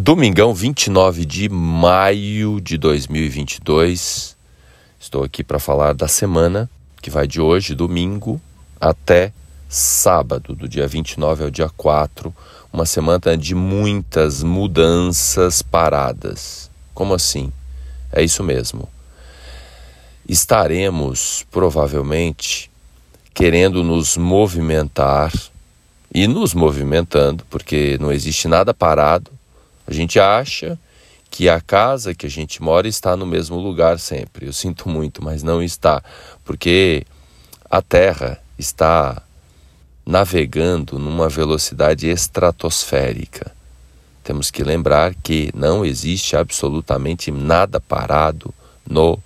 Domingão, 29 de maio de 2022. Estou aqui para falar da semana que vai de hoje, domingo, até sábado, do dia 29 ao dia 4. Uma semana de muitas mudanças paradas. Como assim? É isso mesmo. Estaremos provavelmente querendo nos movimentar e nos movimentando, porque não existe nada parado a gente acha que a casa que a gente mora está no mesmo lugar sempre. Eu sinto muito, mas não está, porque a Terra está navegando numa velocidade estratosférica. Temos que lembrar que não existe absolutamente nada parado no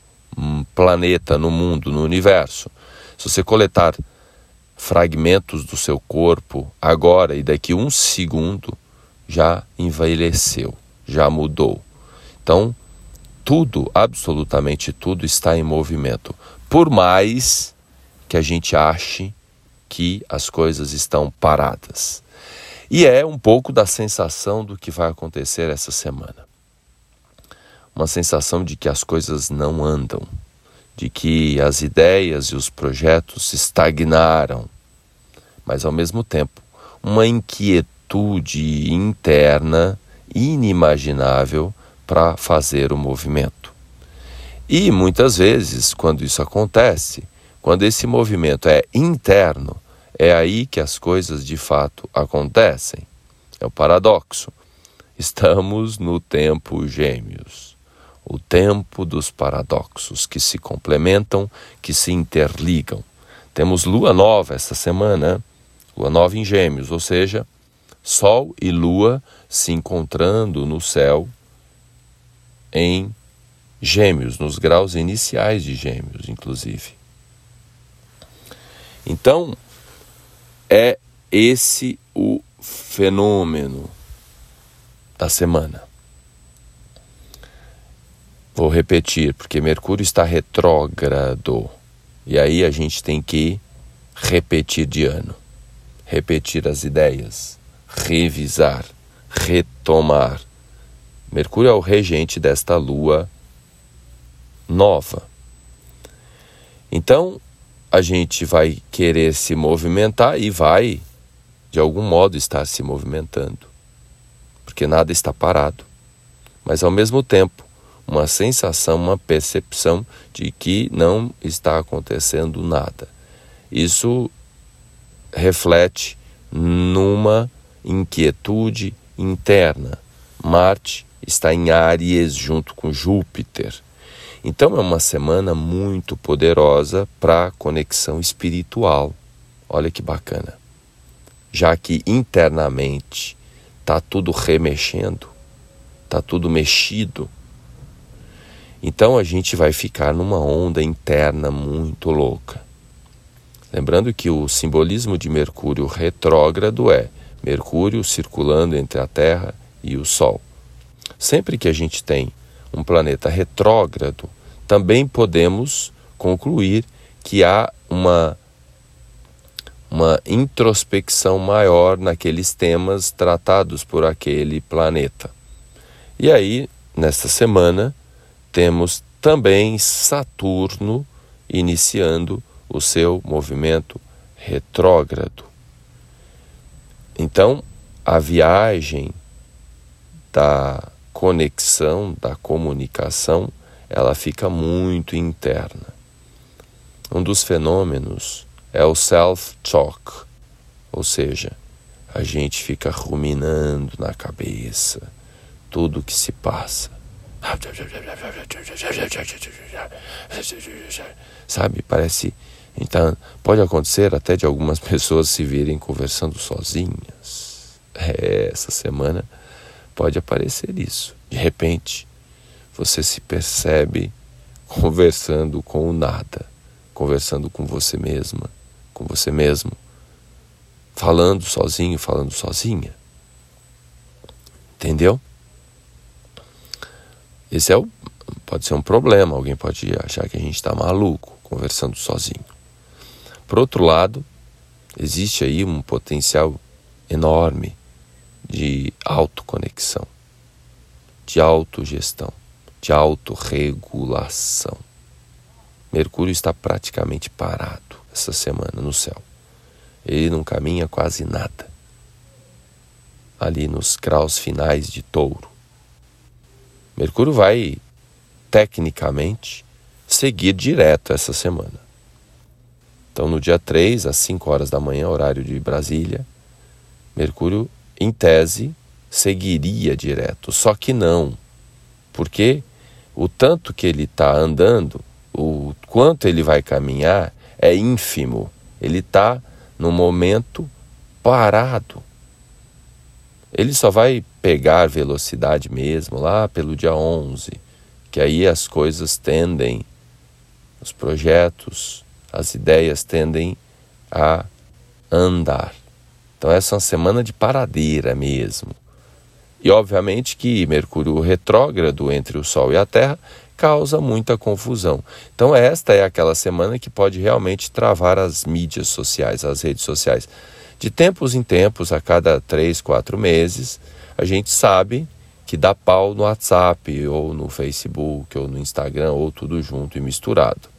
planeta, no mundo, no universo. Se você coletar fragmentos do seu corpo agora e daqui um segundo, já envelheceu, já mudou. Então, tudo, absolutamente tudo está em movimento. Por mais que a gente ache que as coisas estão paradas. E é um pouco da sensação do que vai acontecer essa semana. Uma sensação de que as coisas não andam, de que as ideias e os projetos estagnaram, mas ao mesmo tempo uma inquietude atitude interna inimaginável para fazer o movimento. E muitas vezes, quando isso acontece, quando esse movimento é interno, é aí que as coisas de fato acontecem. É o paradoxo. Estamos no tempo gêmeos, o tempo dos paradoxos que se complementam, que se interligam. Temos lua nova essa semana, lua nova em gêmeos, ou seja, Sol e Lua se encontrando no céu em Gêmeos, nos graus iniciais de Gêmeos, inclusive. Então, é esse o fenômeno da semana. Vou repetir, porque Mercúrio está retrógrado. E aí a gente tem que repetir de ano, repetir as ideias, revisar, retomar. Mercúrio é o regente desta lua nova. Então, a gente vai querer se movimentar e vai, de algum modo, estar se movimentando, porque nada está parado. Mas, ao mesmo tempo, uma sensação, uma percepção de que não está acontecendo nada. Isso reflete numa inquietude interna. Marte está em Áries junto com Júpiter. Então é uma semana muito poderosa para conexão espiritual. Olha que bacana. Já que internamente está tudo remexendo, está tudo mexido. Então a gente vai ficar numa onda interna muito louca. Lembrando que o simbolismo de Mercúrio retrógrado é Mercúrio circulando entre a Terra e o Sol. Sempre que a gente tem um planeta retrógrado, também podemos concluir que há uma uma introspecção maior naqueles temas tratados por aquele planeta. E aí, nesta semana, temos também Saturno iniciando o seu movimento retrógrado. Então, a viagem da conexão, da comunicação, ela fica muito interna. Um dos fenômenos é o self-talk, ou seja, a gente fica ruminando na cabeça tudo o que se passa. Sabe, parece então, pode acontecer até de algumas pessoas se virem conversando sozinhas. É, essa semana pode aparecer isso. De repente, você se percebe conversando com o nada, conversando com você mesma, com você mesmo, falando sozinho, falando sozinha. Entendeu? Esse é o, pode ser um problema. Alguém pode achar que a gente está maluco conversando sozinho. Por outro lado, existe aí um potencial enorme de autoconexão. de autogestão, de autorregulação. Mercúrio está praticamente parado essa semana no céu. Ele não caminha quase nada. Ali nos graus finais de touro. Mercúrio vai, tecnicamente, seguir direto essa semana. Então, no dia 3, às 5 horas da manhã, horário de Brasília, Mercúrio, em tese, seguiria direto. Só que não, porque o tanto que ele está andando, o quanto ele vai caminhar, é ínfimo. Ele está no momento parado. Ele só vai pegar velocidade mesmo lá pelo dia 11, que aí as coisas tendem, os projetos, as ideias tendem a andar. Então essa é uma semana de paradeira mesmo. E obviamente que Mercúrio retrógrado entre o Sol e a Terra causa muita confusão. Então esta é aquela semana que pode realmente travar as mídias sociais, as redes sociais. De tempos em tempos, a cada três, quatro meses, a gente sabe que dá pau no WhatsApp, ou no Facebook, ou no Instagram, ou tudo junto e misturado.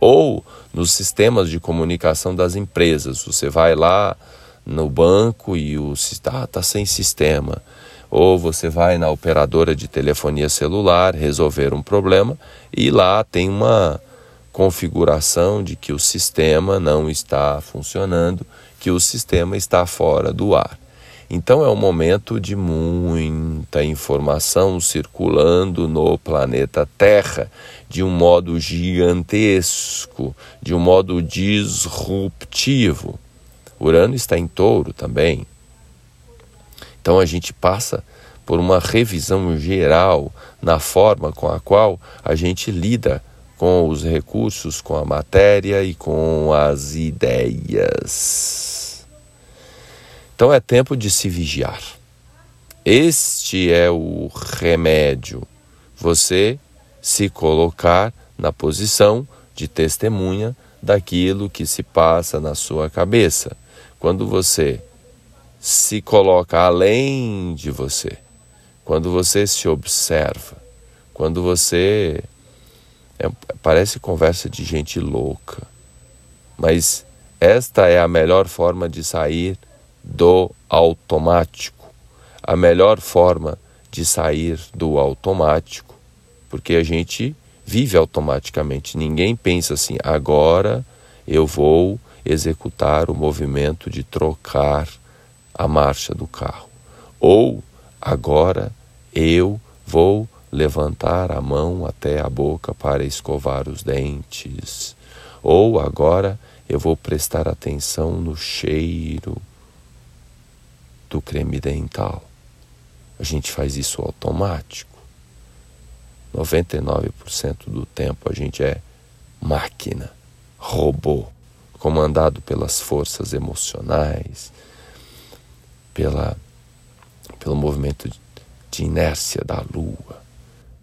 Ou nos sistemas de comunicação das empresas. Você vai lá no banco e o está ah, tá sem sistema. Ou você vai na operadora de telefonia celular resolver um problema e lá tem uma configuração de que o sistema não está funcionando, que o sistema está fora do ar. Então é um momento de muita informação circulando no planeta Terra de um modo gigantesco, de um modo disruptivo. Urano está em touro também. Então a gente passa por uma revisão geral na forma com a qual a gente lida com os recursos, com a matéria e com as ideias. Então é tempo de se vigiar. Este é o remédio. Você se colocar na posição de testemunha daquilo que se passa na sua cabeça. Quando você se coloca além de você, quando você se observa, quando você. É, parece conversa de gente louca, mas esta é a melhor forma de sair do automático, a melhor forma de sair do automático, porque a gente vive automaticamente. Ninguém pensa assim, agora eu vou executar o movimento de trocar a marcha do carro. Ou agora eu vou levantar a mão até a boca para escovar os dentes. Ou agora eu vou prestar atenção no cheiro do creme dental. A gente faz isso automático. 99% do tempo a gente é máquina, robô comandado pelas forças emocionais, pela, pelo movimento de inércia da lua.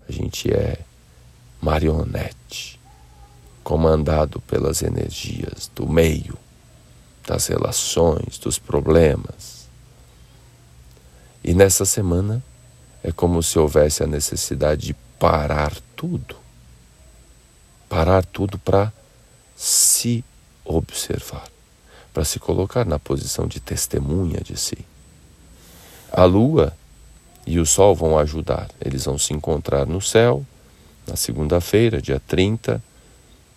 A gente é marionete, comandado pelas energias do meio, das relações, dos problemas. E nessa semana é como se houvesse a necessidade de parar tudo. Parar tudo para se observar, para se colocar na posição de testemunha de si. A lua e o sol vão ajudar, eles vão se encontrar no céu na segunda-feira, dia 30,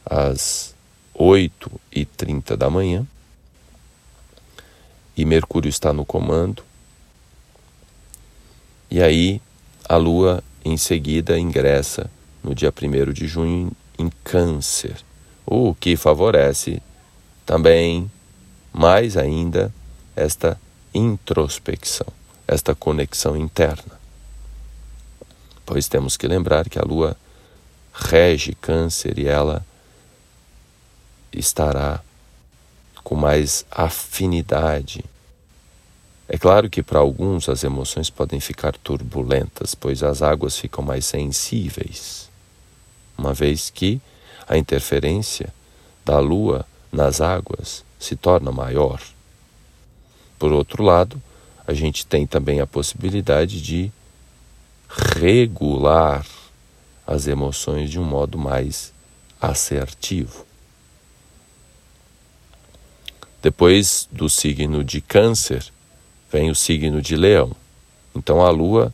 às 8 e 30 da manhã. E Mercúrio está no comando. E aí a Lua em seguida ingressa no dia 1 de junho em Câncer, o que favorece também, mais ainda, esta introspecção, esta conexão interna. Pois temos que lembrar que a Lua rege Câncer e ela estará com mais afinidade. É claro que para alguns as emoções podem ficar turbulentas, pois as águas ficam mais sensíveis, uma vez que a interferência da Lua nas águas se torna maior. Por outro lado, a gente tem também a possibilidade de regular as emoções de um modo mais assertivo. Depois do signo de Câncer, vem o signo de Leão. Então a Lua,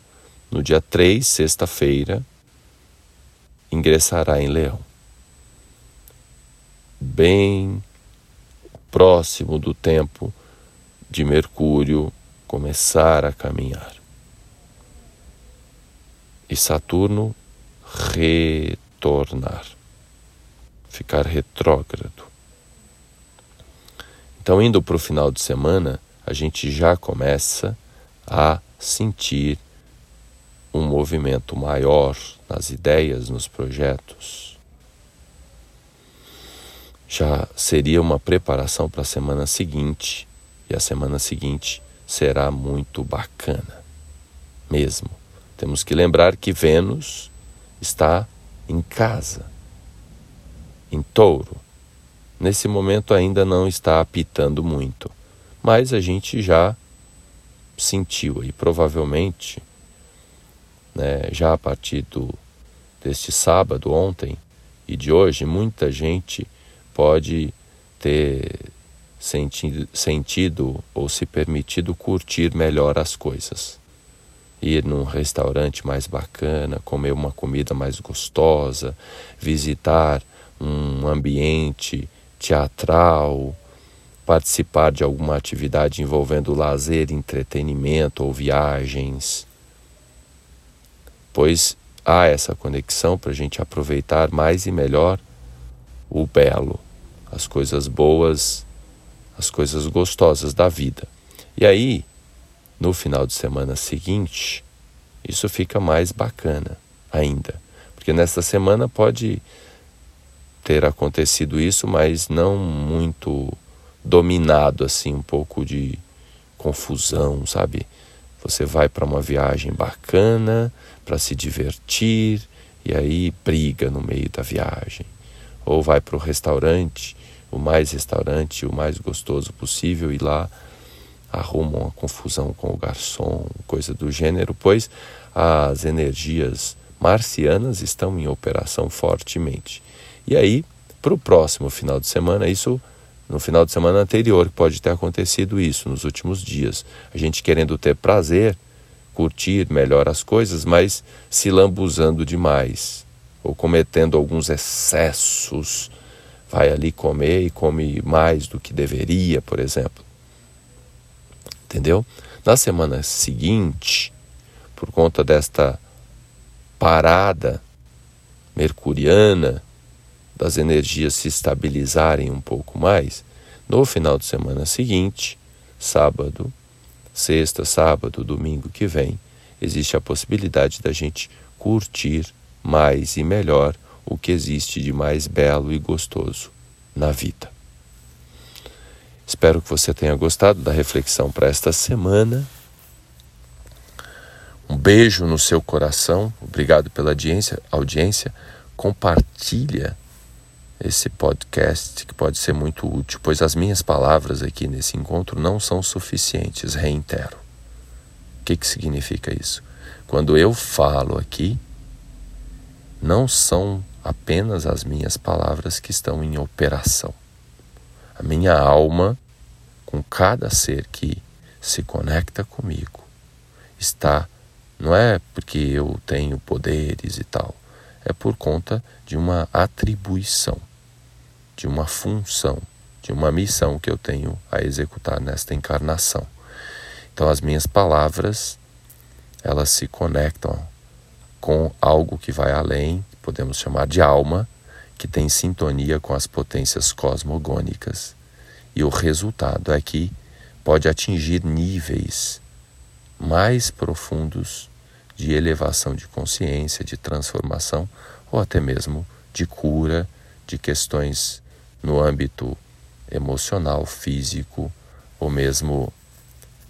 no dia 3, sexta-feira, ingressará em Leão. Bem próximo do tempo de Mercúrio começar a caminhar. E Saturno retornar, ficar retrógrado. Então, indo para o final de semana, a gente já começa a sentir um movimento maior nas ideias, nos projetos. Já seria uma preparação para a semana seguinte, e a semana seguinte será muito bacana, mesmo. Temos que lembrar que Vênus está em casa, em touro. Nesse momento ainda não está apitando muito, mas a gente já sentiu e provavelmente, né, já a partir do, deste sábado, ontem e de hoje, muita gente pode ter sentido, sentido ou se permitido curtir melhor as coisas. Ir num restaurante mais bacana, comer uma comida mais gostosa, visitar um ambiente teatral, participar de alguma atividade envolvendo lazer, entretenimento ou viagens. Pois há essa conexão para a gente aproveitar mais e melhor o belo, as coisas boas, as coisas gostosas da vida. E aí, no final de semana seguinte, isso fica mais bacana ainda. Porque nesta semana pode ter acontecido isso, mas não muito dominado assim, um pouco de confusão, sabe? Você vai para uma viagem bacana para se divertir e aí briga no meio da viagem. Ou vai para o restaurante, o mais restaurante, o mais gostoso possível e lá arrumam uma confusão com o garçom, coisa do gênero, pois as energias marcianas estão em operação fortemente. E aí, para o próximo final de semana, isso no final de semana anterior pode ter acontecido isso nos últimos dias. A gente querendo ter prazer, curtir melhor as coisas, mas se lambuzando demais ou cometendo alguns excessos. Vai ali comer e come mais do que deveria, por exemplo entendeu? Na semana seguinte, por conta desta parada mercuriana, das energias se estabilizarem um pouco mais, no final de semana seguinte, sábado, sexta, sábado, domingo que vem, existe a possibilidade da gente curtir mais e melhor o que existe de mais belo e gostoso na vida. Espero que você tenha gostado da reflexão para esta semana. Um beijo no seu coração. Obrigado pela audiência. audiência. Compartilha esse podcast que pode ser muito útil, pois as minhas palavras aqui nesse encontro não são suficientes, reitero. O que, que significa isso? Quando eu falo aqui, não são apenas as minhas palavras que estão em operação. A minha alma, com cada ser que se conecta comigo, está, não é porque eu tenho poderes e tal, é por conta de uma atribuição, de uma função, de uma missão que eu tenho a executar nesta encarnação. Então as minhas palavras, elas se conectam com algo que vai além, podemos chamar de alma, que tem sintonia com as potências cosmogônicas. E o resultado é que pode atingir níveis mais profundos de elevação de consciência, de transformação ou até mesmo de cura de questões no âmbito emocional, físico ou mesmo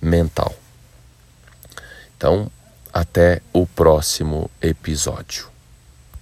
mental. Então, até o próximo episódio.